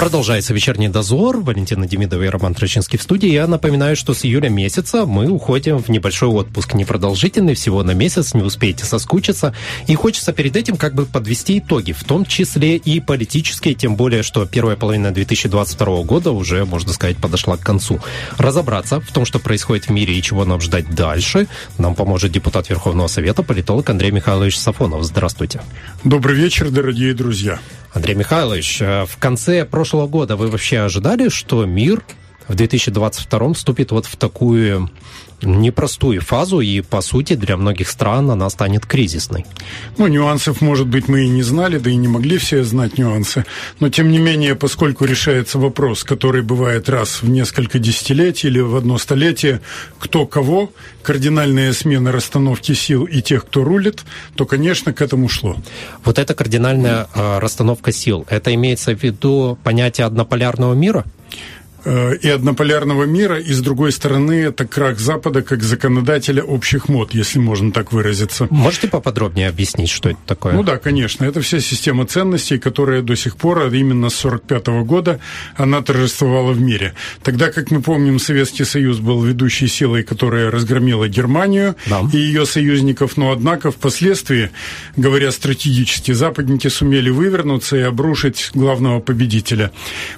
Продолжается вечерний дозор. Валентина Демидова и Роман Трачинский в студии. Я напоминаю, что с июля месяца мы уходим в небольшой отпуск, непродолжительный, всего на месяц, не успеете соскучиться. И хочется перед этим как бы подвести итоги, в том числе и политические, тем более, что первая половина 2022 года уже, можно сказать, подошла к концу. Разобраться в том, что происходит в мире и чего нам ждать дальше, нам поможет депутат Верховного Совета, политолог Андрей Михайлович Сафонов. Здравствуйте. Добрый вечер, дорогие друзья. Андрей Михайлович, э, в конце прошлого года вы вообще ожидали, что мир в 2022 вступит вот в такую непростую фазу, и, по сути, для многих стран она станет кризисной. Ну, нюансов, может быть, мы и не знали, да и не могли все знать нюансы. Но, тем не менее, поскольку решается вопрос, который бывает раз в несколько десятилетий или в одно столетие, кто кого, кардинальная смена расстановки сил и тех, кто рулит, то, конечно, к этому шло. Вот эта кардинальная э, расстановка сил, это имеется в виду понятие однополярного мира? Э, и однополярного мира, и, с другой стороны, это крах Запада как законодателя общих мод, если можно так выразиться. Можете поподробнее объяснить, что это такое? Ну да, конечно. Это вся система ценностей, которая до сих пор, именно с 1945 года, она торжествовала в мире. Тогда, как мы помним, Советский Союз был ведущей силой, которая разгромила Германию да. и ее союзников, но, однако, впоследствии, говоря стратегически, западники сумели вывернуться и обрушить главного победителя.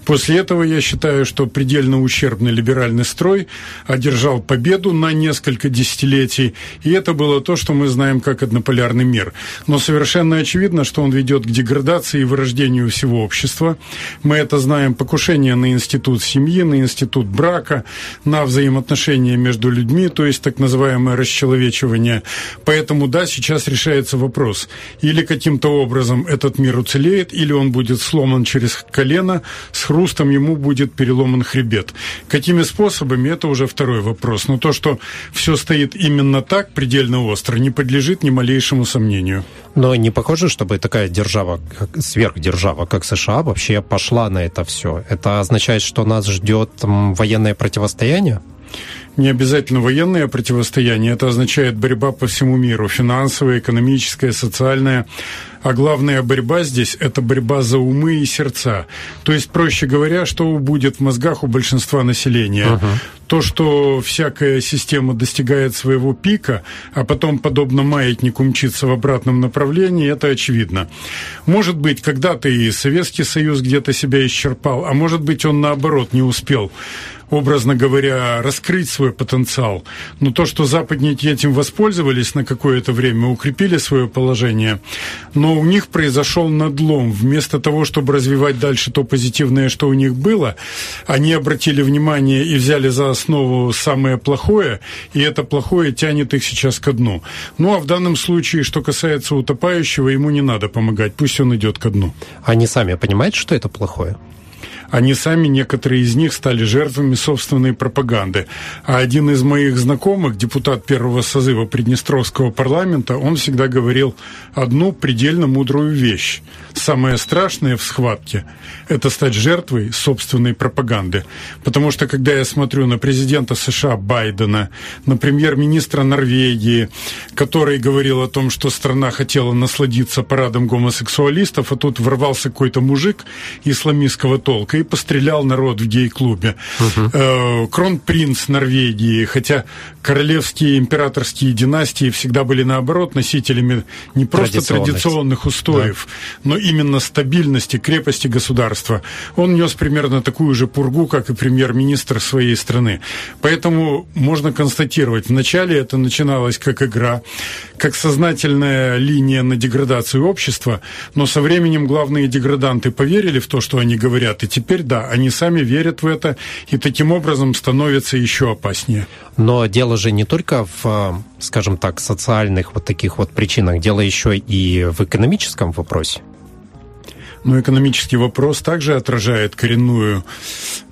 После этого, я считаю, что предельно ущербный либеральный строй одержал победу на несколько десятилетий, и это было то, что мы знаем как однополярный мир. Но совершенно очевидно, что он ведет к деградации и вырождению всего общества. Мы это знаем покушение на институт семьи, на институт брака, на взаимоотношения между людьми, то есть так называемое расчеловечивание. Поэтому, да, сейчас решается вопрос. Или каким-то образом этот мир уцелеет, или он будет сломан через колено, с хрустом ему будет переломан хребет. Какими способами, это уже второй вопрос. Но то, что все стоит именно так, предельно остро, не подлежит ни малейшему сомнению. Но не похоже, чтобы такая держава, сверхдержава, как США, вообще пошла на это все. Это означает, что нас ждет военное противостояние? Не обязательно военное противостояние, это означает борьба по всему миру, финансовая, экономическая, социальная. А главная борьба здесь – это борьба за умы и сердца. То есть, проще говоря, что будет в мозгах у большинства населения. Uh-huh. То, что всякая система достигает своего пика, а потом, подобно маятнику, мчится в обратном направлении, это очевидно. Может быть, когда-то и Советский Союз где-то себя исчерпал, а может быть, он наоборот не успел образно говоря, раскрыть свой потенциал. Но то, что западники этим воспользовались на какое-то время, укрепили свое положение, но у них произошел надлом. Вместо того, чтобы развивать дальше то позитивное, что у них было, они обратили внимание и взяли за основу самое плохое, и это плохое тянет их сейчас ко дну. Ну а в данном случае, что касается утопающего, ему не надо помогать, пусть он идет ко дну. Они сами понимают, что это плохое? Они сами, некоторые из них, стали жертвами собственной пропаганды. А один из моих знакомых, депутат первого созыва Приднестровского парламента, он всегда говорил одну предельно мудрую вещь. Самое страшное в схватке – это стать жертвой собственной пропаганды. Потому что, когда я смотрю на президента США Байдена, на премьер-министра Норвегии, который говорил о том, что страна хотела насладиться парадом гомосексуалистов, а тут ворвался какой-то мужик исламистского толка и пострелял народ в гей-клубе. Угу. Кронпринц Норвегии, хотя королевские императорские династии всегда были, наоборот, носителями не просто традиционных устоев, да. но именно стабильности, крепости государства. Он нес примерно такую же пургу, как и премьер-министр своей страны. Поэтому можно констатировать, вначале это начиналось как игра, как сознательная линия на деградацию общества, но со временем главные деграданты поверили в то, что они говорят, и теперь теперь да, они сами верят в это и таким образом становятся еще опаснее. Но дело же не только в, скажем так, социальных вот таких вот причинах, дело еще и в экономическом вопросе. Но экономический вопрос также отражает коренную э,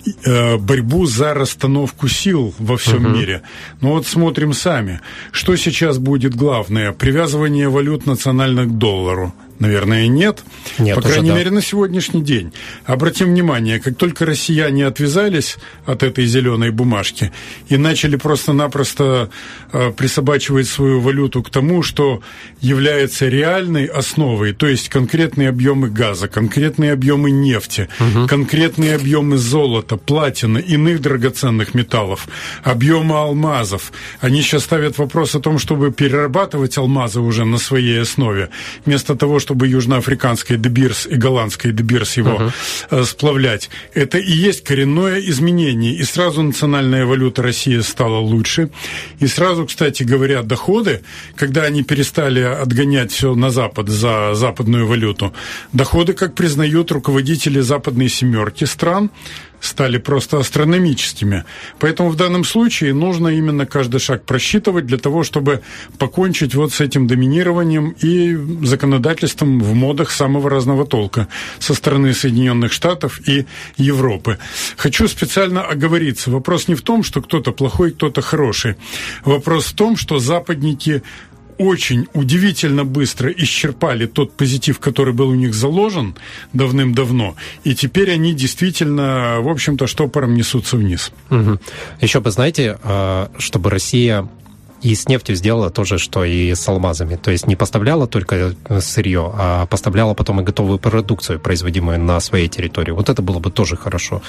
борьбу за расстановку сил во всем uh-huh. мире. Но вот смотрим сами, что сейчас будет главное: привязывание валют национальных к доллару Наверное, нет. нет По крайней да. мере, на сегодняшний день. Обратим внимание, как только россияне отвязались от этой зеленой бумажки и начали просто-напросто э, присобачивать свою валюту к тому, что является реальной основой, то есть конкретные объемы газа, конкретные объемы нефти, угу. конкретные объемы золота, платины, иных драгоценных металлов, объемы алмазов. Они сейчас ставят вопрос о том, чтобы перерабатывать алмазы уже на своей основе, вместо того, чтобы южноафриканский Дебирс и голландский Дебирс его uh-huh. сплавлять. Это и есть коренное изменение. И сразу национальная валюта России стала лучше. И сразу, кстати говоря, доходы, когда они перестали отгонять все на Запад за западную валюту, доходы, как признают руководители западной семерки стран, стали просто астрономическими. Поэтому в данном случае нужно именно каждый шаг просчитывать для того, чтобы покончить вот с этим доминированием и законодательством в модах самого разного толка со стороны Соединенных Штатов и Европы. Хочу специально оговориться. Вопрос не в том, что кто-то плохой, кто-то хороший. Вопрос в том, что западники очень удивительно быстро исчерпали тот позитив, который был у них заложен давным-давно, и теперь они действительно, в общем-то, штопором несутся вниз. Угу. Еще бы, знаете, а, чтобы Россия и с нефтью сделала то же, что и с алмазами. То есть не поставляла только сырье, а поставляла потом и готовую продукцию, производимую на своей территории. Вот это было бы тоже хорошо.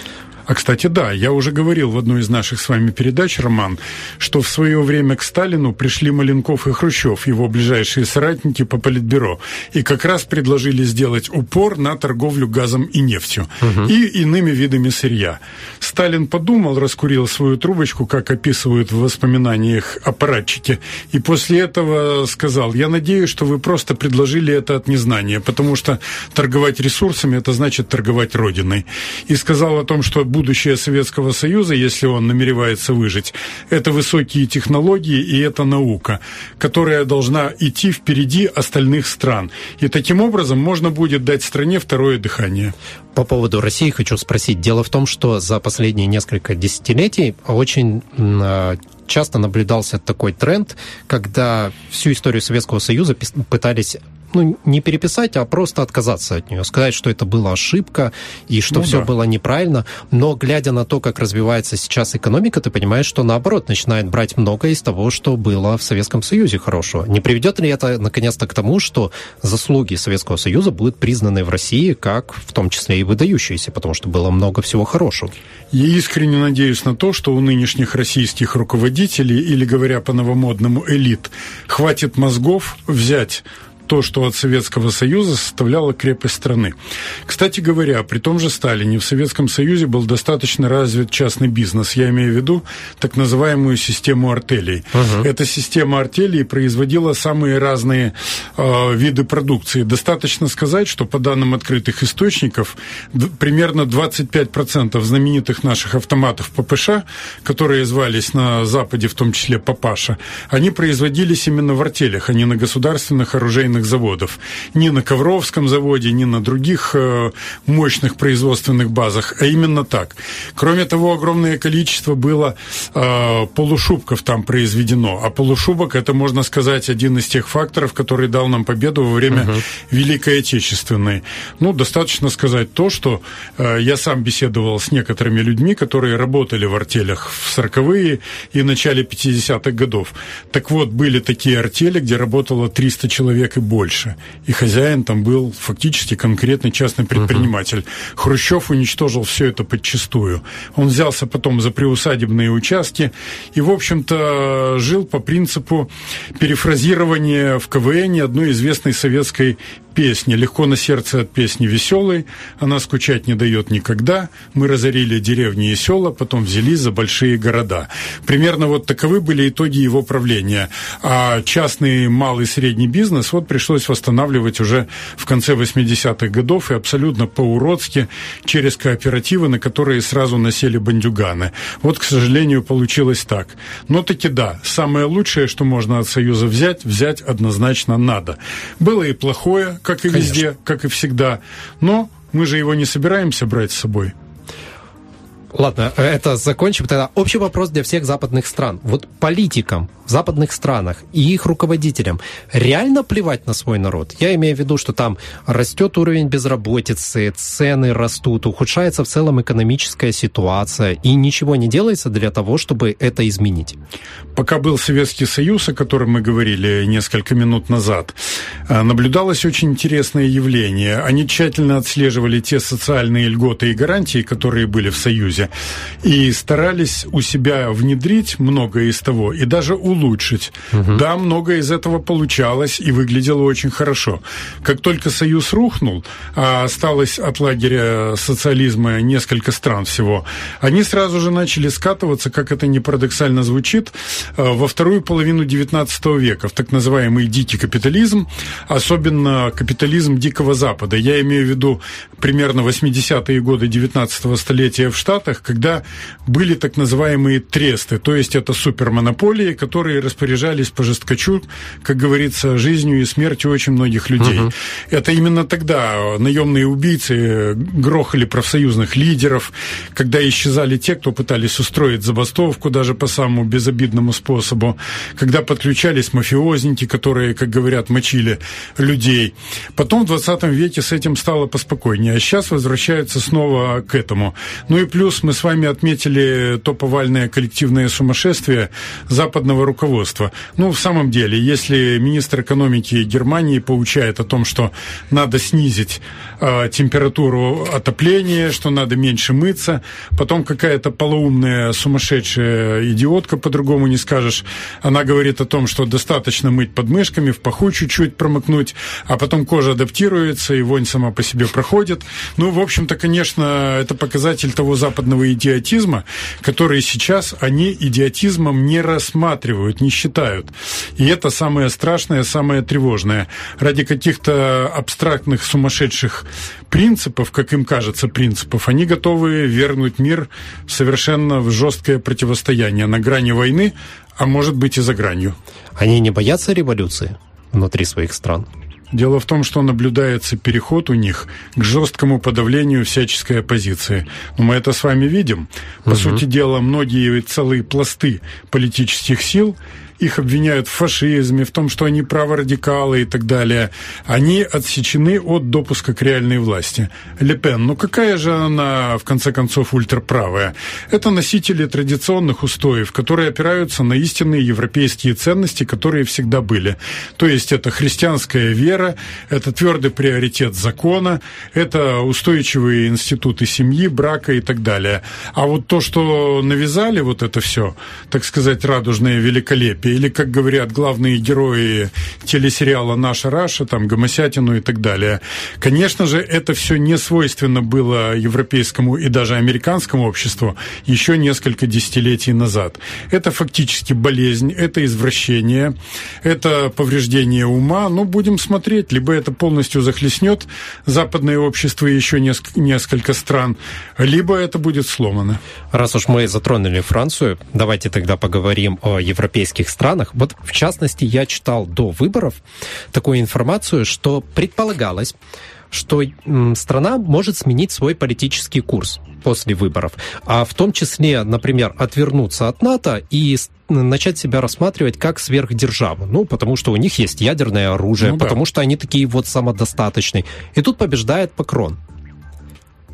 А, кстати, да, я уже говорил в одной из наших с вами передач, Роман, что в свое время к Сталину пришли Маленков и Хрущев, его ближайшие соратники по Политбюро, и как раз предложили сделать упор на торговлю газом и нефтью угу. и иными видами сырья. Сталин подумал, раскурил свою трубочку, как описывают в воспоминаниях аппаратчики, и после этого сказал, я надеюсь, что вы просто предложили это от незнания, потому что торговать ресурсами – это значит торговать Родиной. И сказал о том, что будущее Советского Союза, если он намеревается выжить, это высокие технологии и это наука, которая должна идти впереди остальных стран. И таким образом можно будет дать стране второе дыхание. По поводу России хочу спросить. Дело в том, что за последние несколько десятилетий очень а, часто наблюдался такой тренд, когда всю историю Советского Союза пытались ну, не переписать, а просто отказаться от нее, сказать, что это была ошибка и что ну, все да. было неправильно. Но глядя на то, как развивается сейчас экономика, ты понимаешь, что наоборот начинает брать многое из того, что было в Советском Союзе хорошего. Не приведет ли это наконец-то к тому, что заслуги Советского Союза будут признаны в России как в том числе и выдающиеся, потому что было много всего хорошего? Я искренне надеюсь на то, что у нынешних российских руководителей, или говоря по-новомодному элит, хватит мозгов взять то, что от Советского Союза составляло крепость страны. Кстати говоря, при том же Сталине в Советском Союзе был достаточно развит частный бизнес. Я имею в виду так называемую систему артелей. Угу. Эта система артелей производила самые разные э, виды продукции. Достаточно сказать, что по данным открытых источников, примерно 25% знаменитых наших автоматов ППШ, которые звались на Западе, в том числе Папаша, они производились именно в артелях, а не на государственных оружейных промышленных заводов. Ни на Ковровском заводе, ни на других э, мощных производственных базах, а именно так. Кроме того, огромное количество было э, полушубков там произведено. А полушубок, это, можно сказать, один из тех факторов, который дал нам победу во время угу. Великой Отечественной. Ну, достаточно сказать то, что э, я сам беседовал с некоторыми людьми, которые работали в артелях в 40-е и начале 50-х годов. Так вот, были такие артели, где работало 300 человек и больше. И хозяин там был фактически конкретный частный предприниматель. Угу. Хрущев уничтожил все это подчистую. Он взялся потом за приусадебные участки и, в общем-то, жил по принципу перефразирования в КВН одной известной советской песни. Легко на сердце от песни веселой, она скучать не дает никогда. Мы разорили деревни и села, потом взялись за большие города. Примерно вот таковы были итоги его правления. А частный малый средний бизнес вот пришлось восстанавливать уже в конце 80-х годов и абсолютно по-уродски через кооперативы, на которые сразу насели бандюганы. Вот, к сожалению, получилось так. Но таки да, самое лучшее, что можно от Союза взять, взять однозначно надо. Было и плохое, как и Конечно. везде, как и всегда. Но мы же его не собираемся брать с собой. Ладно, это закончим. Тогда общий вопрос для всех западных стран. Вот политикам в западных странах и их руководителям реально плевать на свой народ? Я имею в виду, что там растет уровень безработицы, цены растут, ухудшается в целом экономическая ситуация, и ничего не делается для того, чтобы это изменить. Пока был Советский Союз, о котором мы говорили несколько минут назад, э, наблюдалось очень интересное явление. Они тщательно отслеживали те социальные льготы и гарантии, которые были в Союзе, и старались у себя внедрить многое из того и даже улучшить. Угу. Да, многое из этого получалось и выглядело очень хорошо. Как только Союз рухнул, а осталось от лагеря социализма несколько стран всего, они сразу же начали скатываться, как это не парадоксально звучит, э, во вторую половину XIX века, в так называемый дикий капитализм, особенно капитализм Дикого Запада. Я имею в виду примерно 80-е годы XIX столетия в Штатах, когда были так называемые тресты, то есть это супермонополии, которые распоряжались по жесткачу, как говорится, жизнью и смертью очень многих людей. Угу. Это именно тогда наемные убийцы грохали профсоюзных лидеров, когда исчезали те, кто пытались устроить забастовку даже по самому безобидному способу, когда подключались мафиозники, которые, как говорят, мочили людей. Потом в 20 веке с этим стало поспокойнее, а сейчас возвращаются снова к этому. Ну и плюс мы с вами отметили то повальное коллективное сумасшествие западного руководства. Ну, в самом деле, если министр экономики Германии получает о том, что надо снизить э, температуру отопления, что надо меньше мыться, потом какая-то полоумная сумасшедшая идиотка, по-другому не скажешь, она говорит о том, что достаточно мыть подмышками, в паху чуть-чуть промокнуть, а потом кожа адаптируется, и вонь сама по себе проходит. Ну, в общем-то, конечно, это показатель того западного идиотизма, который сейчас они идиотизмом не рассматривают, не считают. И это самое страшное, самое тревожное. Ради каких-то абстрактных, сумасшедших принципов, как им кажется, принципов, они готовы вернуть мир совершенно в жесткое противостояние на грани войны, а может быть и за гранью. Они не боятся революции внутри своих стран? Дело в том, что наблюдается переход у них к жесткому подавлению всяческой оппозиции. Но мы это с вами видим. По угу. сути дела, многие целые пласты политических сил их обвиняют в фашизме, в том, что они праворадикалы и так далее, они отсечены от допуска к реальной власти. Лепен, ну какая же она, в конце концов, ультраправая? Это носители традиционных устоев, которые опираются на истинные европейские ценности, которые всегда были. То есть это христианская вера, это твердый приоритет закона, это устойчивые институты семьи, брака и так далее. А вот то, что навязали вот это все, так сказать, радужное великолепие, или, как говорят главные герои телесериала «Наша Раша», там, Гомосятину и так далее. Конечно же, это все не свойственно было европейскому и даже американскому обществу еще несколько десятилетий назад. Это фактически болезнь, это извращение, это повреждение ума. Ну, будем смотреть, либо это полностью захлестнет западное общество и еще несколько стран, либо это будет сломано. Раз уж мы затронули Францию, давайте тогда поговорим о европейских странах странах. Вот, в частности, я читал до выборов такую информацию, что предполагалось, что страна может сменить свой политический курс после выборов, а в том числе, например, отвернуться от НАТО и начать себя рассматривать как сверхдержаву. Ну, потому что у них есть ядерное оружие, ну, да. потому что они такие вот самодостаточные. И тут побеждает Макрон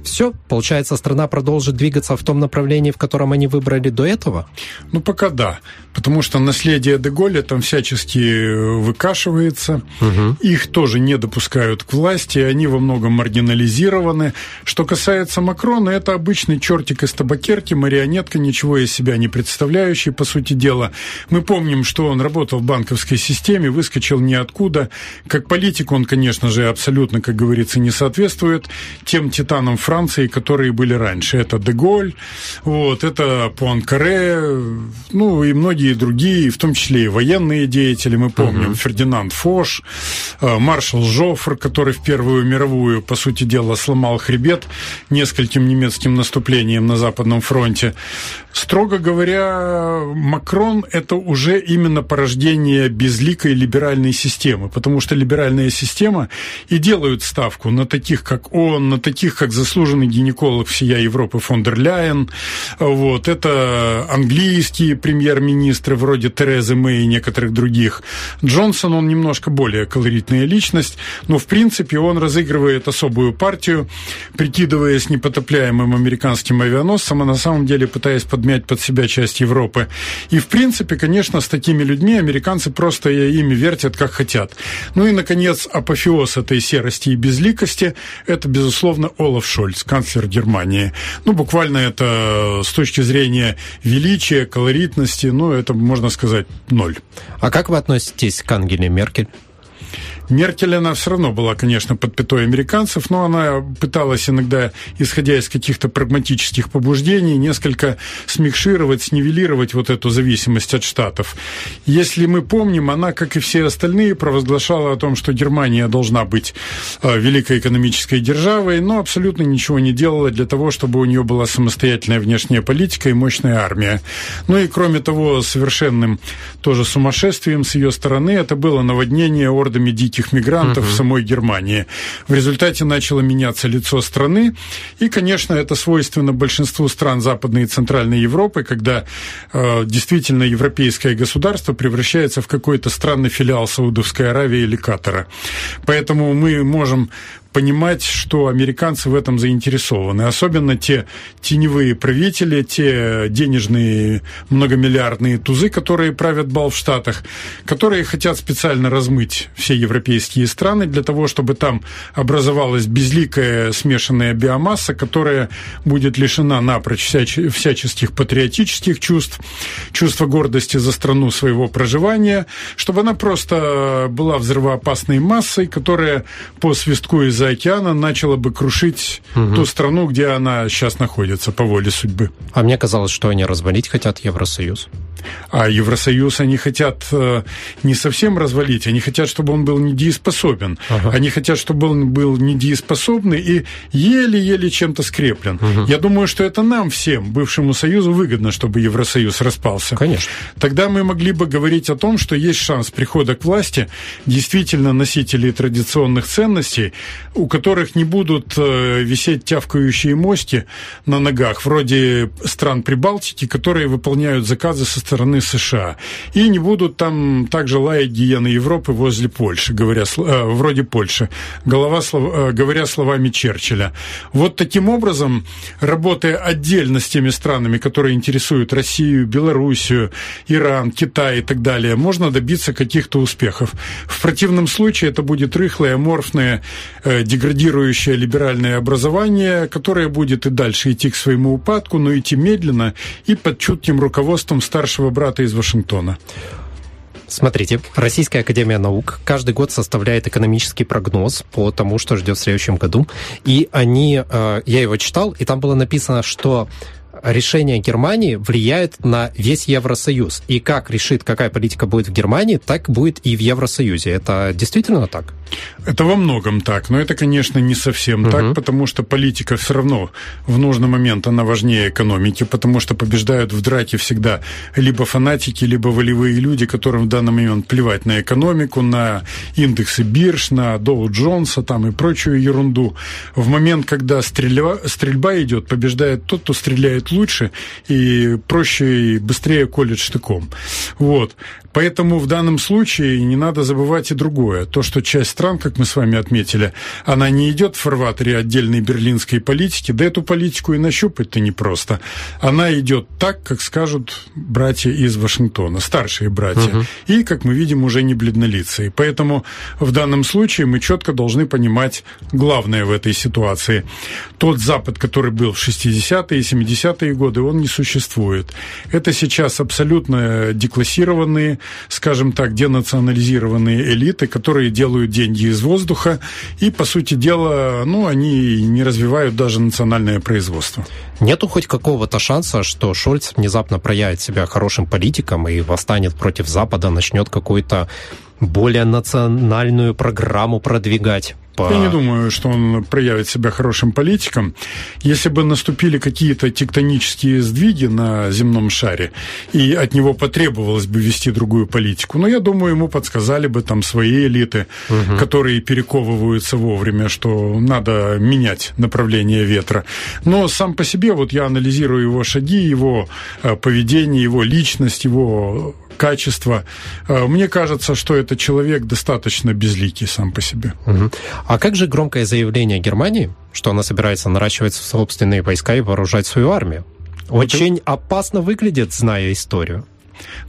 все, получается, страна продолжит двигаться в том направлении, в котором они выбрали до этого? Ну, пока да. Потому что наследие Деголя там всячески э, выкашивается. Угу. Их тоже не допускают к власти, они во многом маргинализированы. Что касается Макрона, это обычный чертик из табакерки, марионетка, ничего из себя не представляющий, по сути дела. Мы помним, что он работал в банковской системе, выскочил ниоткуда. Как политик он, конечно же, абсолютно, как говорится, не соответствует тем титанам Франции, которые были раньше. Это Деголь, вот, это Пуанкаре, ну и многие другие, в том числе и военные деятели. Мы помним uh-huh. Фердинанд Фош, э, маршал Жофр, который в Первую мировую, по сути дела, сломал хребет нескольким немецким наступлением на Западном фронте. Строго говоря, Макрон – это уже именно порождение безликой либеральной системы, потому что либеральная система и делают ставку на таких, как он, на таких, как заслуженные заслуженный гинеколог всея Европы фон дер Ляйен, вот, это английские премьер-министры вроде Терезы Мэй и некоторых других. Джонсон, он немножко более колоритная личность, но, в принципе, он разыгрывает особую партию, прикидываясь непотопляемым американским авианосцем, а на самом деле пытаясь подмять под себя часть Европы. И, в принципе, конечно, с такими людьми американцы просто ими вертят, как хотят. Ну и, наконец, апофеоз этой серости и безликости – это, безусловно, Олаф Шольц, канцлер Германии. Ну, буквально это с точки зрения величия, колоритности, ну, это, можно сказать, ноль. А как вы относитесь к Ангеле Меркель? Меркель, она все равно была, конечно, под пятой американцев, но она пыталась иногда, исходя из каких-то прагматических побуждений, несколько смикшировать, снивелировать вот эту зависимость от Штатов. Если мы помним, она, как и все остальные, провозглашала о том, что Германия должна быть э, великой экономической державой, но абсолютно ничего не делала для того, чтобы у нее была самостоятельная внешняя политика и мощная армия. Ну и, кроме того, совершенным тоже сумасшествием с ее стороны это было наводнение ордами диких этих мигрантов угу. в самой Германии. В результате начало меняться лицо страны, и, конечно, это свойственно большинству стран Западной и Центральной Европы, когда э, действительно европейское государство превращается в какой-то странный филиал Саудовской Аравии или Катара. Поэтому мы можем понимать, что американцы в этом заинтересованы. Особенно те теневые правители, те денежные многомиллиардные тузы, которые правят бал в Штатах, которые хотят специально размыть все европейские страны для того, чтобы там образовалась безликая смешанная биомасса, которая будет лишена напрочь всяческих патриотических чувств, чувства гордости за страну своего проживания, чтобы она просто была взрывоопасной массой, которая по свистку из из-за океана начала бы крушить угу. ту страну, где она сейчас находится по воле судьбы. А мне казалось, что они развалить хотят Евросоюз. А Евросоюз они хотят э, не совсем развалить, они хотят, чтобы он был недееспособен. Ага. Они хотят, чтобы он был недееспособный и еле-еле чем-то скреплен. Угу. Я думаю, что это нам всем, бывшему Союзу, выгодно, чтобы Евросоюз распался. Конечно. Тогда мы могли бы говорить о том, что есть шанс прихода к власти действительно носителей традиционных ценностей, у которых не будут э, висеть тявкающие мости на ногах, вроде стран Прибалтики, которые выполняют заказы со стороны США. И не будут там также лаять гиены Европы возле Польши, говоря, э, вроде Польши, голова, э, говоря словами Черчилля. Вот таким образом, работая отдельно с теми странами, которые интересуют Россию, Белоруссию, Иран, Китай и так далее, можно добиться каких-то успехов. В противном случае это будет рыхлое, аморфное, деградирующее либеральное образование, которое будет и дальше идти к своему упадку, но идти медленно и под чутким руководством старшего брата из Вашингтона. Смотрите, Российская Академия Наук каждый год составляет экономический прогноз по тому, что ждет в следующем году. И они, э, я его читал, и там было написано, что решение Германии влияет на весь Евросоюз. И как решит, какая политика будет в Германии, так будет и в Евросоюзе. Это действительно так? Это во многом так, но это, конечно, не совсем угу. так, потому что политика все равно в нужный момент она важнее экономики, потому что побеждают в драке всегда либо фанатики, либо волевые люди, которым в данный момент плевать на экономику, на индексы бирж, на Доу Джонса там и прочую ерунду. В момент, когда стрельба, стрельба идет, побеждает тот, кто стреляет лучше и проще и быстрее колет штыком. Вот. Поэтому в данном случае не надо забывать и другое. То, что часть стран, как мы с вами отметили, она не идет в фарватере отдельной берлинской политики, да эту политику и нащупать-то непросто. Она идет так, как скажут братья из Вашингтона, старшие братья. Угу. И, как мы видим, уже не бледнолицые. Поэтому в данном случае мы четко должны понимать главное в этой ситуации. Тот Запад, который был в 60-е и 70-е годы, он не существует. Это сейчас абсолютно деклассированные скажем так, денационализированные элиты, которые делают деньги из воздуха, и, по сути дела, ну, они не развивают даже национальное производство. Нету хоть какого-то шанса, что Шольц внезапно проявит себя хорошим политиком и восстанет против Запада, начнет какую-то более национальную программу продвигать? По... Я не думаю, что он проявит себя хорошим политиком. Если бы наступили какие-то тектонические сдвиги на земном шаре, и от него потребовалось бы вести другую политику, но я думаю, ему подсказали бы там свои элиты, угу. которые перековываются вовремя, что надо менять направление ветра. Но сам по себе, вот я анализирую его шаги, его э, поведение, его личность, его качество. Э, мне кажется, что это человек достаточно безликий сам по себе. Угу. А как же громкое заявление Германии, что она собирается наращивать собственные войска и вооружать свою армию? Очень вот... опасно выглядит, зная историю.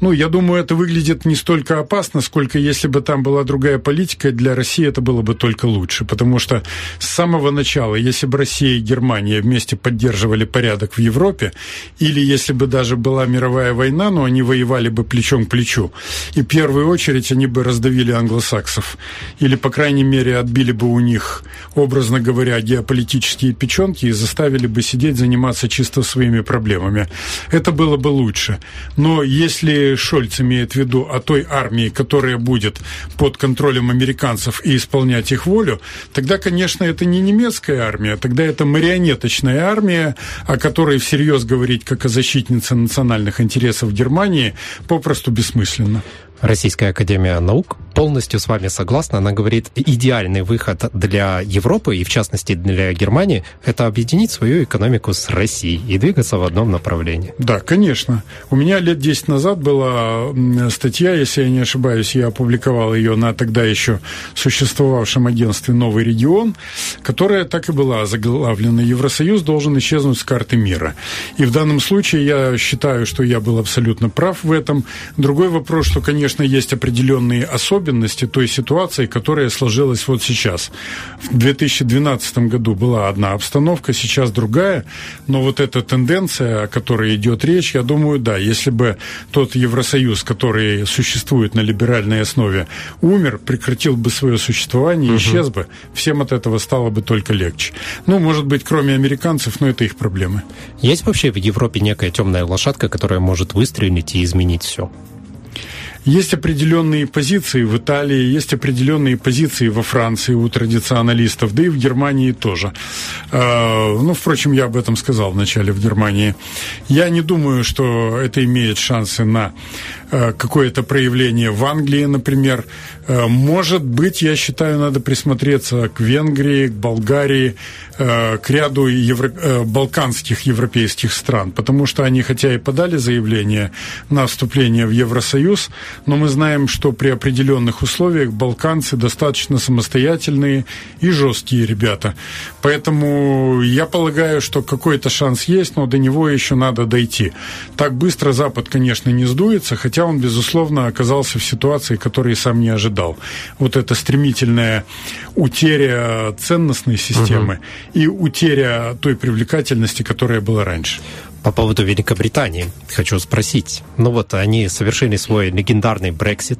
Ну, я думаю, это выглядит не столько опасно, сколько если бы там была другая политика, для России это было бы только лучше. Потому что с самого начала, если бы Россия и Германия вместе поддерживали порядок в Европе, или если бы даже была мировая война, но они воевали бы плечом к плечу, и в первую очередь они бы раздавили англосаксов, или, по крайней мере, отбили бы у них, образно говоря, геополитические печенки и заставили бы сидеть, заниматься чисто своими проблемами. Это было бы лучше. Но если если Шольц имеет в виду о той армии, которая будет под контролем американцев и исполнять их волю, тогда, конечно, это не немецкая армия, тогда это марионеточная армия, о которой всерьез говорить как о защитнице национальных интересов Германии попросту бессмысленно. Российская Академия Наук полностью с вами согласна. Она говорит, идеальный выход для Европы и, в частности, для Германии, это объединить свою экономику с Россией и двигаться в одном направлении. Да, конечно. У меня лет 10 назад была статья, если я не ошибаюсь, я опубликовал ее на тогда еще существовавшем агентстве «Новый регион», которая так и была заглавлена «Евросоюз должен исчезнуть с карты мира». И в данном случае я считаю, что я был абсолютно прав в этом. Другой вопрос, что, конечно, конечно, есть определенные особенности той ситуации, которая сложилась вот сейчас. В 2012 году была одна обстановка, сейчас другая, но вот эта тенденция, о которой идет речь, я думаю, да, если бы тот Евросоюз, который существует на либеральной основе, умер, прекратил бы свое существование, угу. исчез бы, всем от этого стало бы только легче. Ну, может быть, кроме американцев, но это их проблемы. Есть вообще в Европе некая темная лошадка, которая может выстрелить и изменить все? Есть определенные позиции в Италии, есть определенные позиции во Франции у традиционалистов, да и в Германии тоже. А, ну, впрочем, я об этом сказал вначале в Германии. Я не думаю, что это имеет шансы на а, какое-то проявление в Англии, например. А, может быть, я считаю, надо присмотреться к Венгрии, к Болгарии, к ряду евро... балканских европейских стран, потому что они, хотя и подали заявление на вступление в Евросоюз, но мы знаем, что при определенных условиях балканцы достаточно самостоятельные и жесткие ребята. Поэтому я полагаю, что какой-то шанс есть, но до него еще надо дойти. Так быстро Запад, конечно, не сдуется, хотя он, безусловно, оказался в ситуации, которой сам не ожидал. Вот эта стремительная утеря ценностной системы угу. и утеря той привлекательности, которая была раньше. По поводу Великобритании хочу спросить. Ну вот, они совершили свой легендарный Брексит,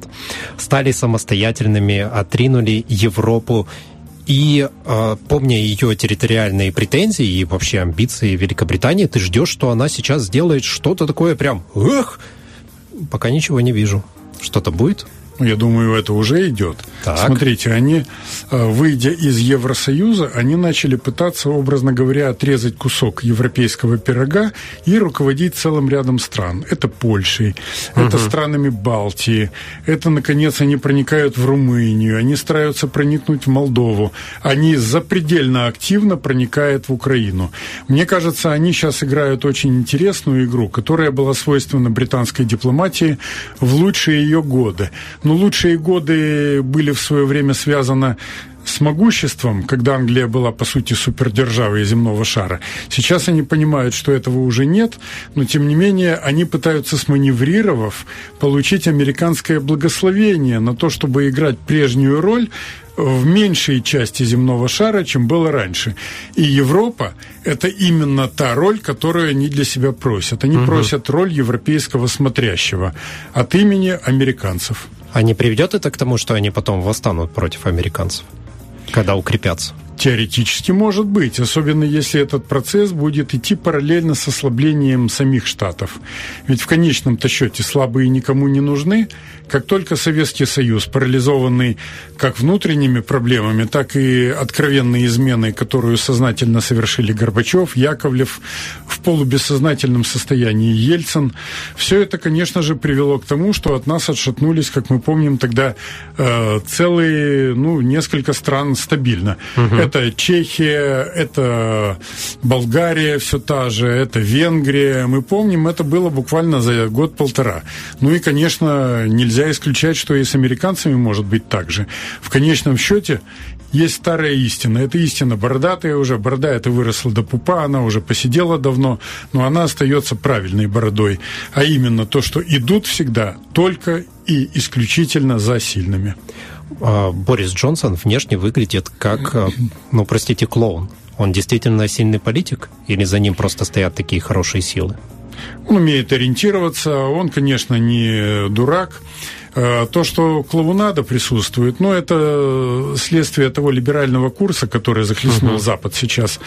стали самостоятельными, отринули Европу и э, помня ее территориальные претензии и вообще амбиции Великобритании, ты ждешь, что она сейчас сделает что-то такое прям «Эх!» Пока ничего не вижу. Что-то будет? Я думаю, это уже идет. Так. Смотрите, они, э, выйдя из Евросоюза, они начали пытаться, образно говоря, отрезать кусок европейского пирога и руководить целым рядом стран. Это Польшей, угу. это странами Балтии, это, наконец, они проникают в Румынию, они стараются проникнуть в Молдову, они запредельно активно проникают в Украину. Мне кажется, они сейчас играют очень интересную игру, которая была свойственна британской дипломатии в лучшие ее годы. Но лучшие годы были в свое время связаны с могуществом, когда Англия была, по сути, супердержавой земного шара. Сейчас они понимают, что этого уже нет, но, тем не менее, они пытаются, сманеврировав, получить американское благословение на то, чтобы играть прежнюю роль в меньшей части земного шара, чем было раньше. И Европа – это именно та роль, которую они для себя просят. Они угу. просят роль европейского смотрящего от имени американцев. А не приведет это к тому, что они потом восстанут против американцев, когда укрепятся? Теоретически может быть, особенно если этот процесс будет идти параллельно с ослаблением самих Штатов. Ведь в конечном-то счете слабые никому не нужны. Как только Советский Союз, парализованный как внутренними проблемами, так и откровенной изменой, которую сознательно совершили Горбачев, Яковлев, в полубессознательном состоянии Ельцин, все это, конечно же, привело к тому, что от нас отшатнулись, как мы помним, тогда э, целые, ну, несколько стран стабильно. Угу. Это Чехия, это Болгария все та же, это Венгрия. Мы помним, это было буквально за год-полтора. Ну и, конечно, нельзя исключать, что и с американцами может быть так же. В конечном счете есть старая истина. Это истина бородатая уже. Борода это выросла до пупа, она уже посидела давно, но она остается правильной бородой. А именно то, что идут всегда только и исключительно за сильными. А, Борис Джонсон внешне выглядит как, а, ну, простите, клоун. Он действительно сильный политик? Или за ним просто стоят такие хорошие силы? Он умеет ориентироваться, он, конечно, не дурак. Э, то, что клоунада присутствует, ну, это следствие того либерального курса, который захлестнул uh-huh. Запад сейчас.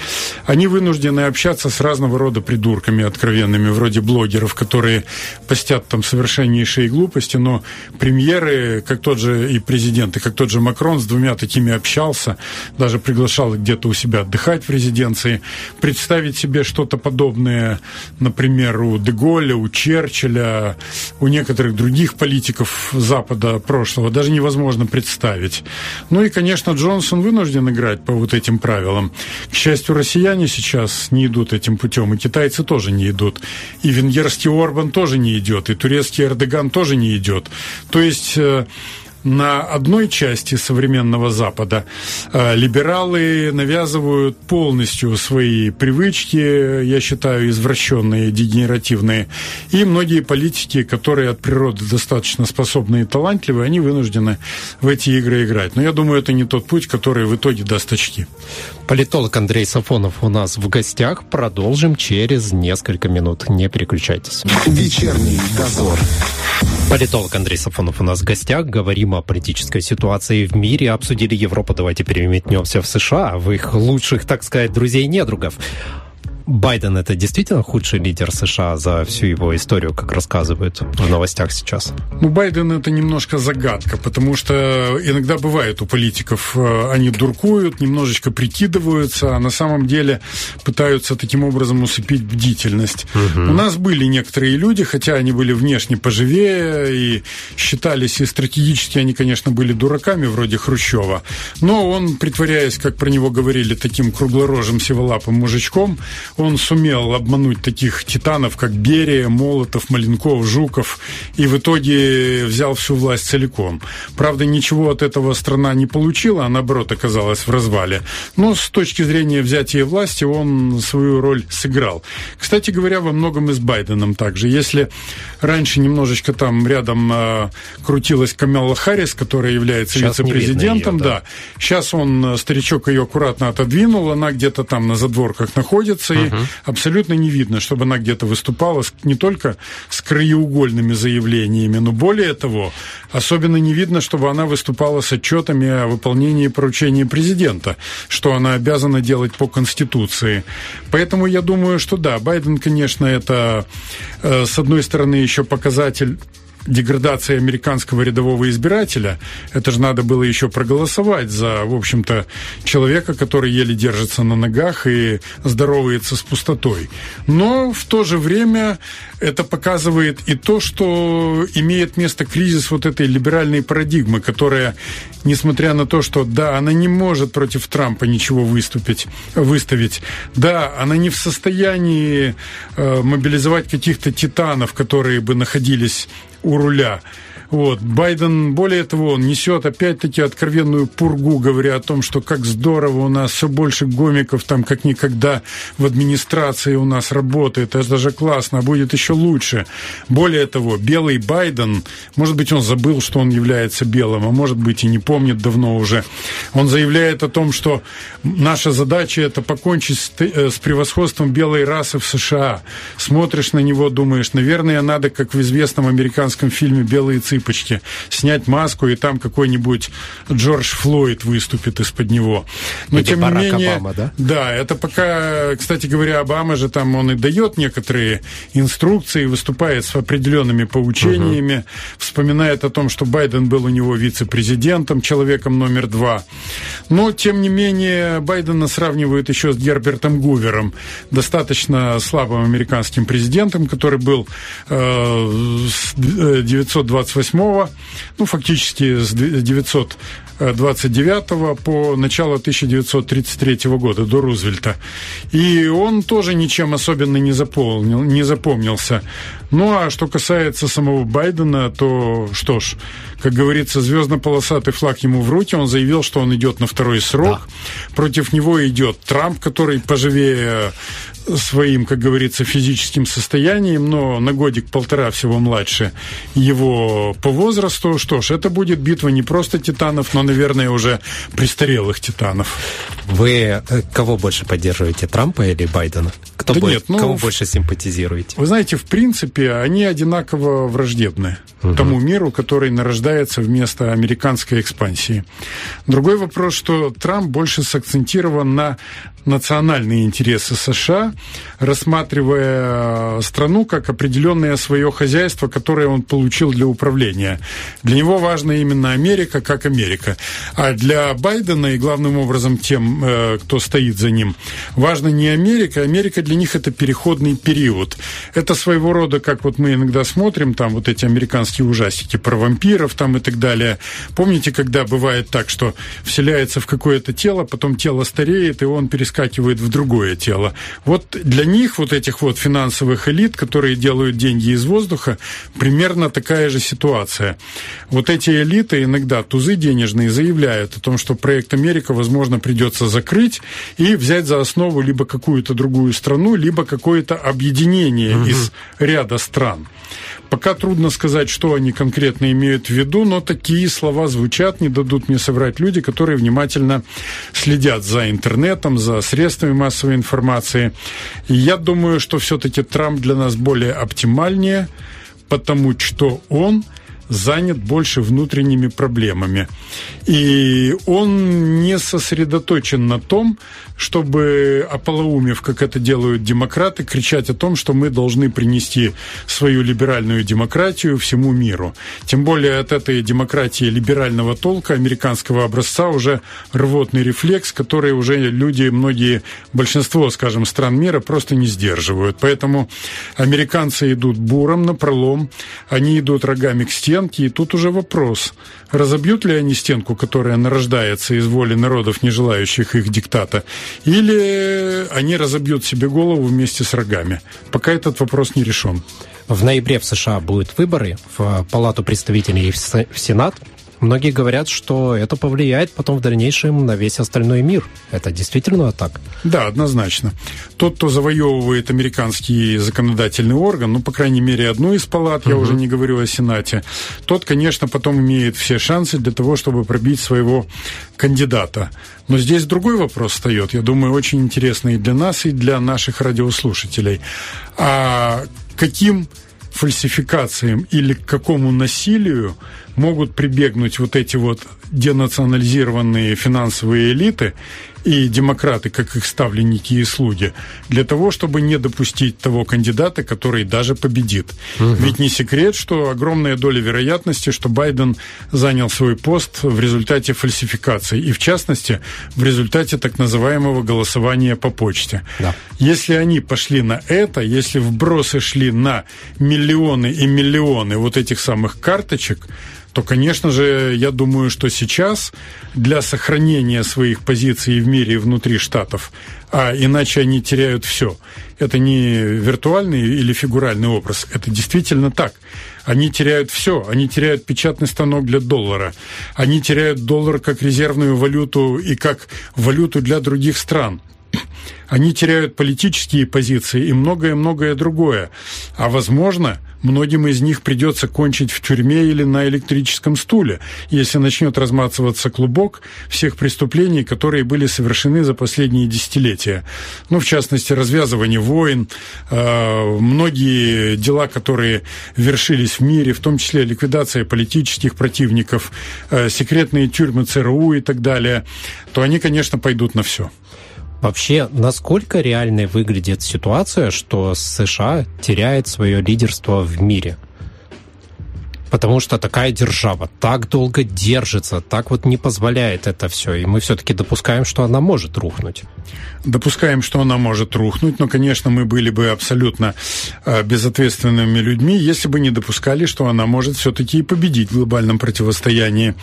Они вынуждены общаться с разного рода придурками откровенными, вроде блогеров, которые постят там совершеннейшие глупости, но премьеры, как тот же и президенты, как тот же Макрон с двумя такими общался, даже приглашал где-то у себя отдыхать в резиденции. Представить себе что-то подобное, например, у Деголя, у Черчилля, у некоторых других политиков Запада прошлого даже невозможно представить. Ну и, конечно, Джонсон вынужден играть по вот этим правилам. К счастью, россияне сейчас не идут этим путем, и китайцы тоже не идут. И венгерский Орбан тоже не идет, и турецкий Эрдоган тоже не идет. То есть э, на одной части современного Запада э, либералы навязывают полностью свои привычки, я считаю, извращенные, дегенеративные. И многие политики, которые от природы достаточно способные и талантливые, они вынуждены в эти игры играть. Но я думаю, это не тот путь, который в итоге даст очки. Политолог Андрей Сафонов у нас в гостях. Продолжим через несколько минут. Не переключайтесь. Вечерний дозор. Политолог Андрей Сафонов у нас в гостях. Говорим о политической ситуации в мире. Обсудили Европу. Давайте переметнемся в США, в их лучших, так сказать, друзей-недругов. Байден это действительно худший лидер США за всю его историю, как рассказывают в новостях сейчас? Ну, Байден это немножко загадка, потому что иногда бывает у политиков, э, они дуркуют, немножечко прикидываются, а на самом деле пытаются таким образом усыпить бдительность. Угу. У нас были некоторые люди, хотя они были внешне поживее и считались и стратегически они, конечно, были дураками, вроде Хрущева, но он, притворяясь, как про него говорили, таким круглорожим сиволапым мужичком, он сумел обмануть таких титанов, как Берия, Молотов, Маленков, Жуков, и в итоге взял всю власть целиком. Правда, ничего от этого страна не получила, а наоборот оказалась в развале. Но с точки зрения взятия власти он свою роль сыграл. Кстати говоря, во многом и с Байденом также. Если раньше немножечко там рядом э, крутилась Камала Харрис, которая является вице-президентом, да. да. Сейчас он, э, старичок, ее аккуратно отодвинул, она где-то там на задворках находится, угу. абсолютно не видно, чтобы она где-то выступала не только с краеугольными заявлениями, но более того, особенно не видно, чтобы она выступала с отчетами о выполнении поручений президента, что она обязана делать по Конституции. Поэтому я думаю, что да, Байден, конечно, это э, с одной стороны еще показатель деградация американского рядового избирателя. Это же надо было еще проголосовать за, в общем-то, человека, который еле держится на ногах и здоровается с пустотой. Но в то же время это показывает и то, что имеет место кризис вот этой либеральной парадигмы, которая, несмотря на то, что, да, она не может против Трампа ничего выступить, выставить, да, она не в состоянии э, мобилизовать каких-то титанов, которые бы находились у руля. Вот. Байден, более того, он несет опять-таки откровенную пургу, говоря о том, что как здорово у нас все больше гомиков, там как никогда в администрации у нас работает, это же классно, а будет еще лучше. Более того, белый Байден, может быть, он забыл, что он является белым, а может быть и не помнит давно уже. Он заявляет о том, что наша задача это покончить с, э, с превосходством белой расы в США. Смотришь на него, думаешь, наверное, надо, как в известном американском фильме «Белые цыпы», цыпочки, снять маску, и там какой-нибудь Джордж Флойд выступит из-под него. Но Или тем Барак не менее, Обама, да? Да, это пока, кстати говоря, Обама же там он и дает некоторые инструкции, выступает с определенными поучениями, угу. вспоминает о том, что Байден был у него вице-президентом, человеком номер два. Но, тем не менее, Байдена сравнивают еще с Гербертом Гувером, достаточно слабым американским президентом, который был э, с 928 ну, фактически с 900 29 по начало 1933 года, до Рузвельта. И он тоже ничем особенно не, заполнил, не запомнился. Ну, а что касается самого Байдена, то что ж, как говорится, звездно-полосатый флаг ему в руки. Он заявил, что он идет на второй срок. Да. Против него идет Трамп, который поживее своим, как говорится, физическим состоянием, но на годик-полтора всего младше его по возрасту. Что ж, это будет битва не просто титанов, но, наверное, уже престарелых титанов. Вы э, кого больше поддерживаете, Трампа или Байдена? Кто да бо... нет, ну, кого больше симпатизируете? Вы знаете, в принципе, они одинаково враждебны угу. тому миру, который нарождается вместо американской экспансии. Другой вопрос, что Трамп больше сакцентирован на национальные интересы США, рассматривая страну как определенное свое хозяйство, которое он получил для управления. Для него важна именно Америка как Америка. А для Байдена и главным образом тем, э, кто стоит за ним, важна не Америка. Америка для них это переходный период. Это своего рода, как вот мы иногда смотрим, там вот эти американские ужастики про вампиров там и так далее. Помните, когда бывает так, что вселяется в какое-то тело, потом тело стареет, и он перескакивает перескакивает в другое тело. Вот для них, вот этих вот финансовых элит, которые делают деньги из воздуха, примерно такая же ситуация. Вот эти элиты иногда, тузы денежные, заявляют о том, что проект Америка, возможно, придется закрыть и взять за основу либо какую-то другую страну, либо какое-то объединение угу. из ряда стран. Пока трудно сказать, что они конкретно имеют в виду, но такие слова звучат, не дадут мне соврать люди, которые внимательно следят за интернетом, за средствами массовой информации. И я думаю, что все-таки Трамп для нас более оптимальнее, потому что он занят больше внутренними проблемами. И он не сосредоточен на том, чтобы, ополоумев, как это делают демократы, кричать о том, что мы должны принести свою либеральную демократию всему миру. Тем более от этой демократии либерального толка, американского образца, уже рвотный рефлекс, который уже люди, многие, большинство, скажем, стран мира просто не сдерживают. Поэтому американцы идут буром на пролом, они идут рогами к стенке, и тут уже вопрос, разобьют ли они стенку, которая нарождается из воли народов, не желающих их диктата, или они разобьют себе голову вместе с рогами. Пока этот вопрос не решен. В ноябре в США будут выборы в Палату представителей и в Сенат. Многие говорят, что это повлияет потом в дальнейшем на весь остальной мир. Это действительно так? Да, однозначно. Тот, кто завоевывает американский законодательный орган, ну, по крайней мере, одну из палат, я угу. уже не говорю о Сенате, тот, конечно, потом имеет все шансы для того, чтобы пробить своего кандидата. Но здесь другой вопрос встает, я думаю, очень интересный и для нас, и для наших радиослушателей. А каким фальсификациям или к какому насилию могут прибегнуть вот эти вот денационализированные финансовые элиты и демократы, как их ставленники и слуги, для того, чтобы не допустить того кандидата, который даже победит. Угу. Ведь не секрет, что огромная доля вероятности, что Байден занял свой пост в результате фальсификации, и в частности в результате так называемого голосования по почте. Да. Если они пошли на это, если вбросы шли на миллионы и миллионы вот этих самых карточек, то, конечно же, я думаю, что сейчас для сохранения своих позиций в мире и внутри штатов, а иначе они теряют все. Это не виртуальный или фигуральный образ, это действительно так. Они теряют все. Они теряют печатный станок для доллара. Они теряют доллар как резервную валюту и как валюту для других стран. Они теряют политические позиции и многое-многое другое. А возможно, многим из них придется кончить в тюрьме или на электрическом стуле, если начнет разматываться клубок всех преступлений, которые были совершены за последние десятилетия. Ну, в частности, развязывание войн, э, многие дела, которые вершились в мире, в том числе ликвидация политических противников, э, секретные тюрьмы ЦРУ и так далее, то они, конечно, пойдут на все. Вообще, насколько реальной выглядит ситуация, что США теряет свое лидерство в мире? Потому что такая держава так долго держится, так вот не позволяет это все. И мы все-таки допускаем, что она может рухнуть. Допускаем, что она может рухнуть, но, конечно, мы были бы абсолютно э, безответственными людьми, если бы не допускали, что она может все-таки и победить в глобальном противостоянии.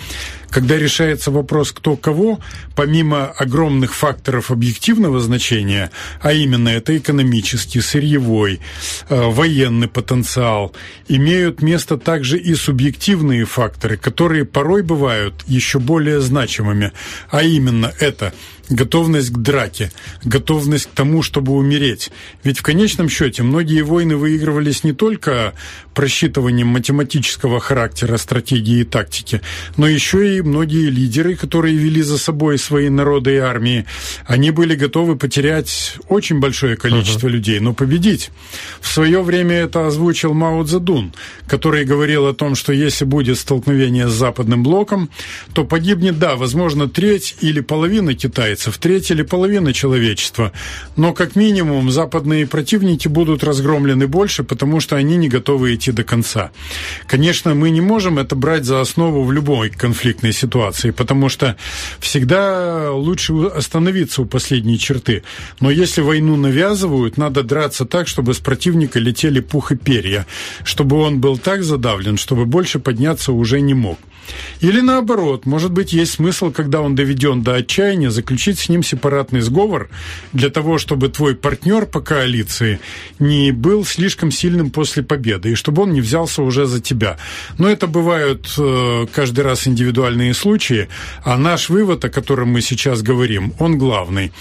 Когда решается вопрос кто кого, помимо огромных факторов объективного значения, а именно это экономический, сырьевой, э, военный потенциал, имеют место также и субъективные факторы, которые порой бывают еще более значимыми, а именно это готовность к драке, готовность к тому, чтобы умереть. Ведь в конечном счете многие войны выигрывались не только просчитыванием математического характера стратегии и тактики, но еще и многие лидеры, которые вели за собой свои народы и армии, они были готовы потерять очень большое количество uh-huh. людей, но победить. В свое время это озвучил Мао Цзэдун, который говорил о том, что если будет столкновение с западным блоком, то погибнет, да, возможно, треть или половина китайцев, треть или половина человечества, но как минимум западные противники будут разгромлены больше, потому что они не готовы идти до конца. Конечно, мы не можем это брать за основу в любой конфликтной ситуации, потому что всегда лучше остановиться у последней черты. Но если войну навязывают, надо драться так, чтобы с противника летели пух и перья, чтобы он был так задавлен, чтобы больше подняться уже не мог. Или наоборот, может быть, есть смысл, когда он доведен до отчаяния, заключить с ним сепаратный сговор для того, чтобы твой партнер по коалиции не был слишком сильным после победы, и чтобы он не взялся уже за тебя. Но это бывают э, каждый раз индивидуальные случаи, а наш вывод, о котором мы сейчас говорим, он главный.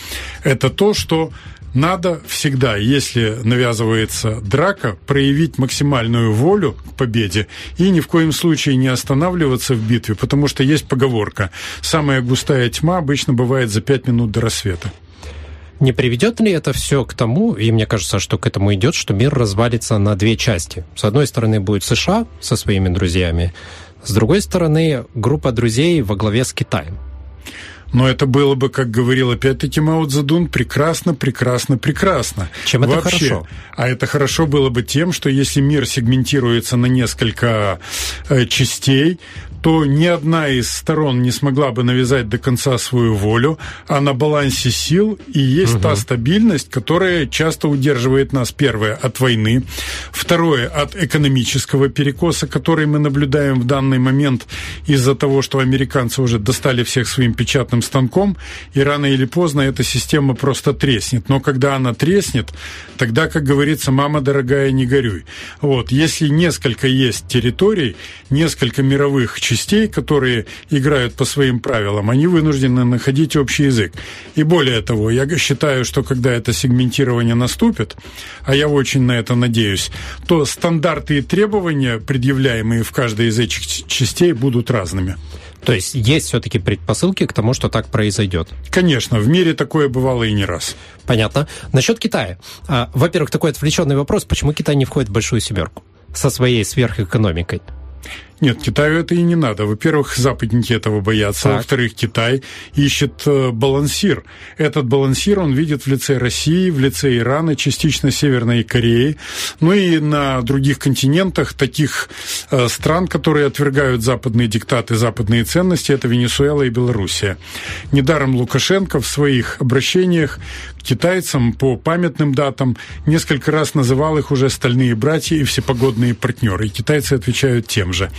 Это то, что надо всегда, если навязывается драка, проявить максимальную волю к победе и ни в коем случае не останавливаться в битве, потому что есть поговорка «самая густая тьма обычно бывает за пять минут до рассвета». Не приведет ли это все к тому, и мне кажется, что к этому идет, что мир развалится на две части? С одной стороны будет США со своими друзьями, с другой стороны группа друзей во главе с Китаем. Но это было бы, как говорил опять-таки Мао Цзэдун, прекрасно, прекрасно, прекрасно. Чем это Вообще. хорошо? А это хорошо было бы тем, что если мир сегментируется на несколько э, частей, то ни одна из сторон не смогла бы навязать до конца свою волю, а на балансе сил и есть угу. та стабильность, которая часто удерживает нас, первое, от войны, второе, от экономического перекоса, который мы наблюдаем в данный момент из-за того, что американцы уже достали всех своим печатным станком, и рано или поздно эта система просто треснет. Но когда она треснет, тогда, как говорится, мама дорогая, не горюй. Вот, если несколько есть территорий, несколько мировых частей, которые играют по своим правилам, они вынуждены находить общий язык. И более того, я считаю, что когда это сегментирование наступит, а я очень на это надеюсь, то стандарты и требования, предъявляемые в каждой из этих частей, будут разными. То есть есть все-таки предпосылки к тому, что так произойдет? Конечно, в мире такое бывало и не раз. Понятно. Насчет Китая. А, во-первых, такой отвлеченный вопрос, почему Китай не входит в большую семерку со своей сверхэкономикой? Нет, Китаю это и не надо. Во-первых, западники этого боятся. Во-вторых, Китай ищет э, балансир. Этот балансир он видит в лице России, в лице Ирана, частично Северной Кореи, ну и на других континентах таких э, стран, которые отвергают западные диктаты, западные ценности, это Венесуэла и Белоруссия. Недаром Лукашенко в своих обращениях китайцам по памятным датам несколько раз называл их уже стальные братья и всепогодные партнеры. И китайцы отвечают тем же.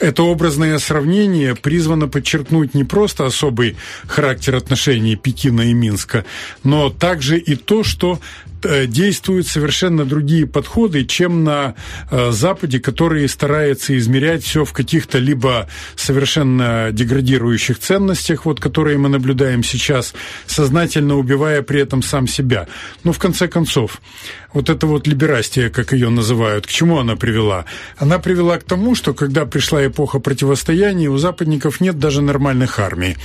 Это образное сравнение призвано подчеркнуть не просто особый характер отношений Пекина и Минска, но также и то, что действуют совершенно другие подходы, чем на э, Западе, который старается измерять все в каких-то либо совершенно деградирующих ценностях, вот, которые мы наблюдаем сейчас, сознательно убивая при этом сам себя. Но в конце концов, вот эта вот либерастия, как ее называют, к чему она привела? Она привела к тому, что когда пришла эпоха противостояния, у западников нет даже нормальных армий.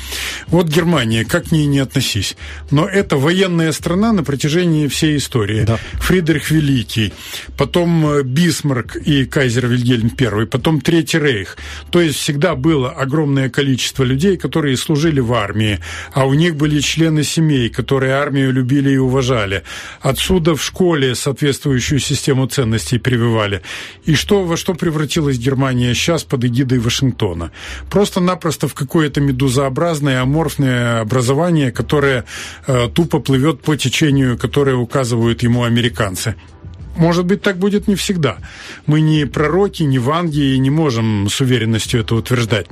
Вот Германия, как к ней не относись. Но это военная страна на протяжении всей истории. Да. Фридрих Великий, потом э, Бисмарк и кайзер Вильгельм I, потом Третий Рейх. То есть всегда было огромное количество людей, которые служили в армии, а у них были члены семей, которые армию любили и уважали. Отсюда в школе соответствующую систему ценностей прививали. И что, во что превратилась Германия сейчас под эгидой Вашингтона? Просто-напросто в какое-то медузообразное, аморфное образование, которое э, тупо плывет по течению, которое указывают ему американцы. Может быть, так будет не всегда. Мы не пророки, не ванги и не можем с уверенностью это утверждать.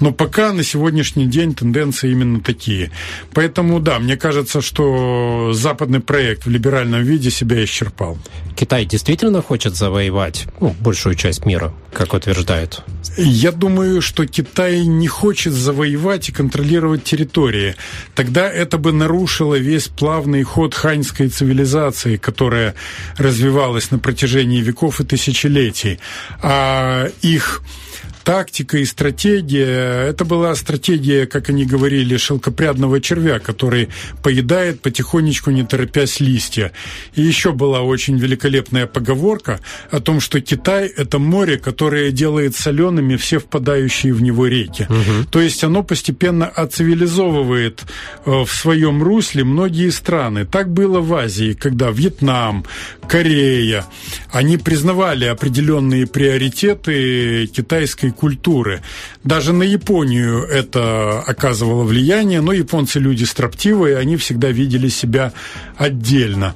Но пока на сегодняшний день тенденции именно такие. Поэтому, да, мне кажется, что западный проект в либеральном виде себя исчерпал. Китай действительно хочет завоевать ну, большую часть мира, как утверждают? Я думаю, что Китай не хочет завоевать и контролировать территории. Тогда это бы нарушило весь плавный ход ханьской цивилизации, которая развивалась на протяжении веков и тысячелетий. А их тактика и стратегия, это была стратегия, как они говорили, шелкопрядного червя, который поедает потихонечку, не торопясь листья. И еще была очень великолепная поговорка о том, что Китай – это море, которое делает солеными все впадающие в него реки. Угу. То есть оно постепенно оцивилизовывает э, в своем русле многие страны. Так было в Азии, когда Вьетнам, Корея, они признавали определенные приоритеты китайской культуры. Даже на Японию это оказывало влияние, но японцы люди строптивые, они всегда видели себя отдельно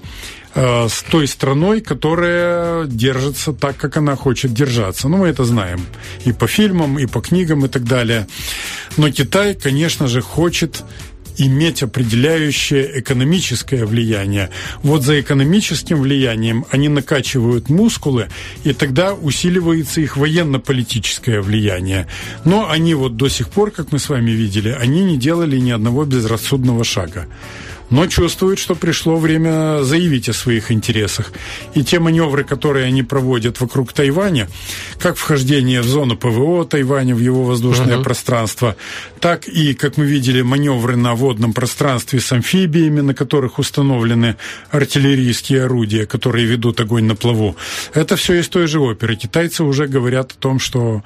э, с той страной, которая держится так, как она хочет держаться. Ну, мы это знаем и по фильмам, и по книгам, и так далее. Но Китай, конечно же, хочет иметь определяющее экономическое влияние. Вот за экономическим влиянием они накачивают мускулы, и тогда усиливается их военно-политическое влияние. Но они вот до сих пор, как мы с вами видели, они не делали ни одного безрассудного шага но чувствуют, что пришло время заявить о своих интересах. И те маневры, которые они проводят вокруг Тайваня, как вхождение в зону ПВО Тайваня, в его воздушное uh-huh. пространство, так и, как мы видели, маневры на водном пространстве с амфибиями, на которых установлены артиллерийские орудия, которые ведут огонь на плаву. Это все из той же оперы. Китайцы уже говорят о том, что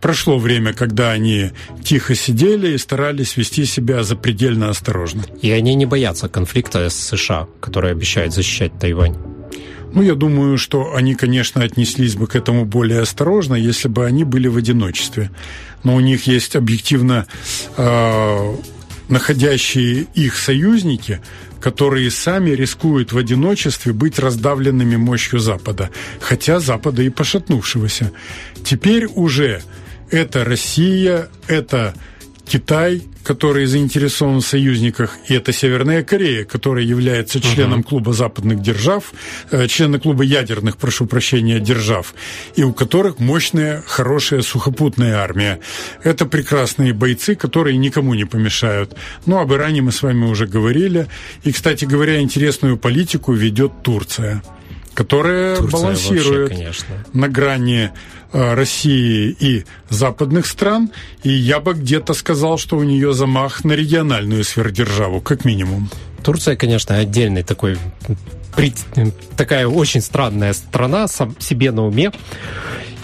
Прошло время, когда они тихо сидели и старались вести себя запредельно осторожно. И они не боятся конфликта с США, который обещает защищать Тайвань. Ну, я думаю, что они, конечно, отнеслись бы к этому более осторожно, если бы они были в одиночестве. Но у них есть объективно э, находящие их союзники, которые сами рискуют в одиночестве быть раздавленными мощью Запада, хотя Запада и пошатнувшегося. Теперь уже это Россия, это Китай, который заинтересован в союзниках, и это Северная Корея, которая является членом uh-huh. клуба западных держав, э, членом клуба ядерных, прошу прощения, держав, и у которых мощная, хорошая сухопутная армия. Это прекрасные бойцы, которые никому не помешают. Но об Иране мы с вами уже говорили. И, кстати говоря, интересную политику ведет Турция которая Турция балансирует вообще, на грани Э, России и западных стран, и я бы где-то сказал, что у нее замах на региональную сверхдержаву, как минимум. Турция, конечно, отдельный такой такая очень странная страна, сам себе на уме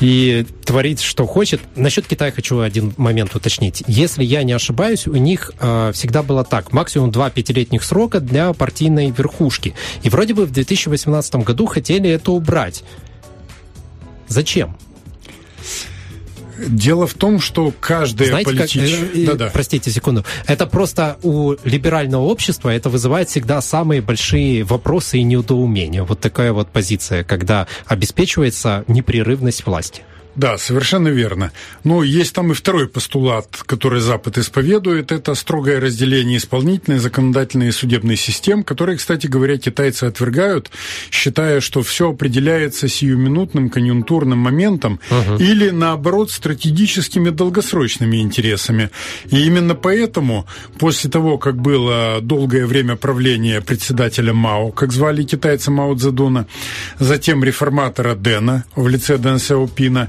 и творит, что хочет. Насчет Китая хочу один момент уточнить. Если я не ошибаюсь, у них э, всегда было так. Максимум два пятилетних срока для партийной верхушки. И вроде бы в 2018 году хотели это убрать. Зачем? Дело в том, что каждая Знаете, политическая... Как... Да-да. Простите секунду. Это просто у либерального общества это вызывает всегда самые большие вопросы и недоумения. Вот такая вот позиция, когда обеспечивается непрерывность власти. Да, совершенно верно. Но есть там и второй постулат, который Запад исповедует. Это строгое разделение исполнительной, законодательной и судебной систем, которые, кстати говоря, китайцы отвергают, считая, что все определяется сиюминутным конъюнктурным моментом угу. или, наоборот, стратегическими долгосрочными интересами. И именно поэтому, после того, как было долгое время правления председателя Мао, как звали китайца Мао Цзэдуна, затем реформатора Дэна в лице Дэн Сяопина,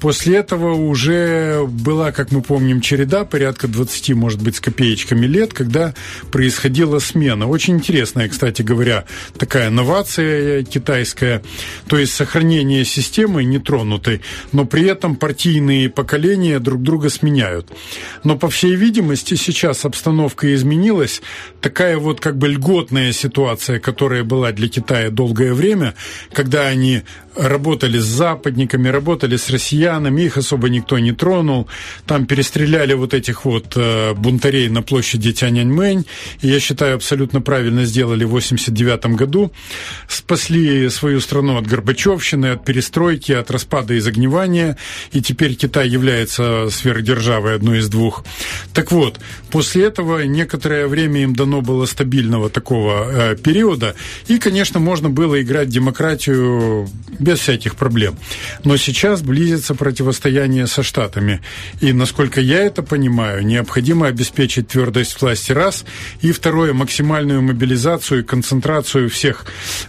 после этого уже была, как мы помним, череда, порядка 20, может быть, с копеечками лет, когда происходила смена. Очень интересная, кстати говоря, такая новация китайская, то есть сохранение системы нетронутой, но при этом партийные поколения друг друга сменяют. Но, по всей видимости, сейчас обстановка изменилась. Такая вот как бы льготная ситуация, которая была для Китая долгое время, когда они работали с западниками, работали с россиянами, их особо никто не тронул. Там перестреляли вот этих вот э, бунтарей на площади Тяньаньмэнь. И я считаю, абсолютно правильно сделали в 89 году. Спасли свою страну от Горбачевщины, от перестройки, от распада и загнивания. И теперь Китай является сверхдержавой одной из двух. Так вот, после этого некоторое время им дано было стабильного такого э, периода. И, конечно, можно было играть демократию без всяких проблем. Но сейчас близится противостояние со Штатами. И, насколько я это понимаю, необходимо обеспечить твердость власти раз, и второе, максимальную мобилизацию и концентрацию всех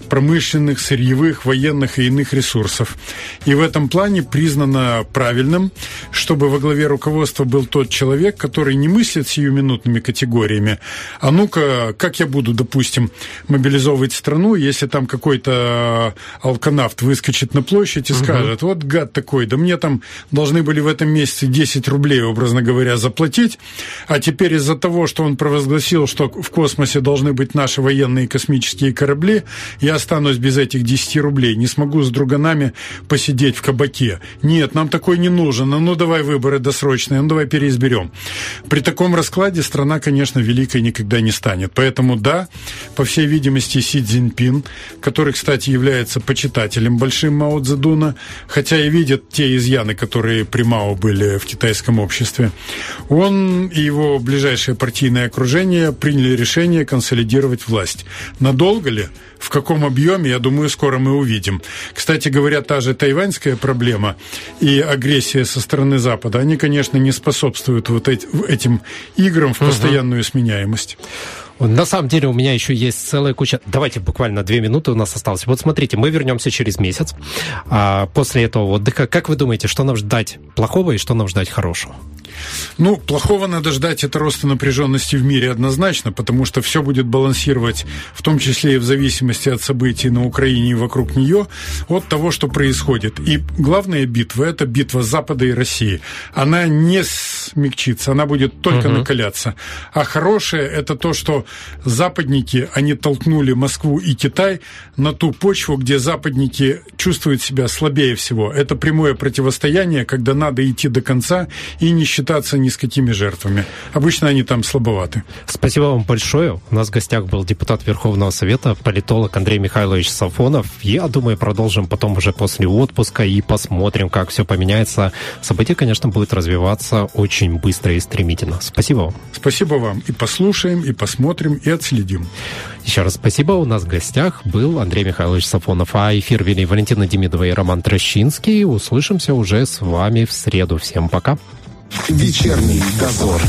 промышленных, сырьевых, военных и иных ресурсов. И в этом плане признано правильным, чтобы во главе руководства был тот человек, который не мыслит сиюминутными категориями, а ну-ка, как я буду, допустим, мобилизовывать страну, если там какой-то алканавт выскочит на площадь и угу. скажет, вот гад такой, да мне там должны были в этом месяце 10 рублей, образно говоря, заплатить, а теперь из-за того, что он провозгласил, что в космосе должны быть наши военные космические корабли, я останусь без этих 10 рублей, не смогу с друганами посидеть в кабаке. Нет, нам такой не нужен, ну, давай выборы досрочные, ну давай переизберем. При таком раскладе страна, конечно, великой никогда не станет. Поэтому да, по всей видимости, Си Цзиньпин, который, кстати, является почитателем большим Мао Цзэдуна, хотя и видят те изъяны, которые при Мао были в китайском обществе. Он и его ближайшее партийное окружение приняли решение консолидировать власть. Надолго ли? В каком объеме, я думаю, скоро мы увидим. Кстати говоря, та же тайваньская проблема и агрессия со стороны Запада, они, конечно, не способствуют вот этим играм в постоянную сменяемость. На самом деле у меня еще есть целая куча... Давайте буквально две минуты у нас осталось. Вот смотрите, мы вернемся через месяц а после этого отдыха. Как вы думаете, что нам ждать плохого и что нам ждать хорошего? Ну, плохого надо ждать это роста напряженности в мире однозначно, потому что все будет балансировать, в том числе и в зависимости от событий на Украине и вокруг нее, от того, что происходит. И главная битва – это битва Запада и России. Она не смягчится, она будет только угу. накаляться. А хорошее – это то, что западники, они толкнули Москву и Китай на ту почву, где западники чувствуют себя слабее всего. Это прямое противостояние, когда надо идти до конца и не считать считаться ни с какими жертвами. Обычно они там слабоваты. Спасибо вам большое. У нас в гостях был депутат Верховного Совета, политолог Андрей Михайлович Сафонов. Я думаю, продолжим потом уже после отпуска и посмотрим, как все поменяется. Событие, конечно, будет развиваться очень быстро и стремительно. Спасибо вам. Спасибо вам. И послушаем, и посмотрим, и отследим. Еще раз спасибо. У нас в гостях был Андрей Михайлович Сафонов, а эфир вели Валентина Демидова и Роман Трощинский. Услышимся уже с вами в среду. Всем пока. Вечерний дозор.